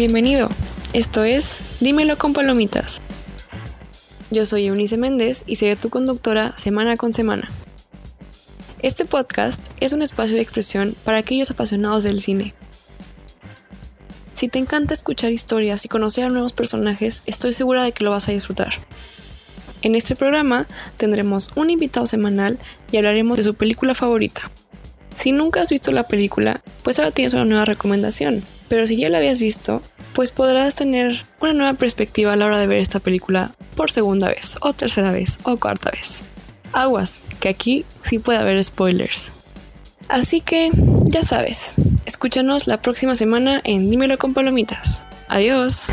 Bienvenido. Esto es Dímelo con Palomitas. Yo soy Eunice Méndez y seré tu conductora semana con semana. Este podcast es un espacio de expresión para aquellos apasionados del cine. Si te encanta escuchar historias y conocer a nuevos personajes, estoy segura de que lo vas a disfrutar. En este programa tendremos un invitado semanal y hablaremos de su película favorita. Si nunca has visto la película, pues ahora tienes una nueva recomendación. Pero si ya la habías visto, pues podrás tener una nueva perspectiva a la hora de ver esta película por segunda vez, o tercera vez, o cuarta vez. Aguas, que aquí sí puede haber spoilers. Así que, ya sabes, escúchanos la próxima semana en Dímelo con Palomitas. Adiós.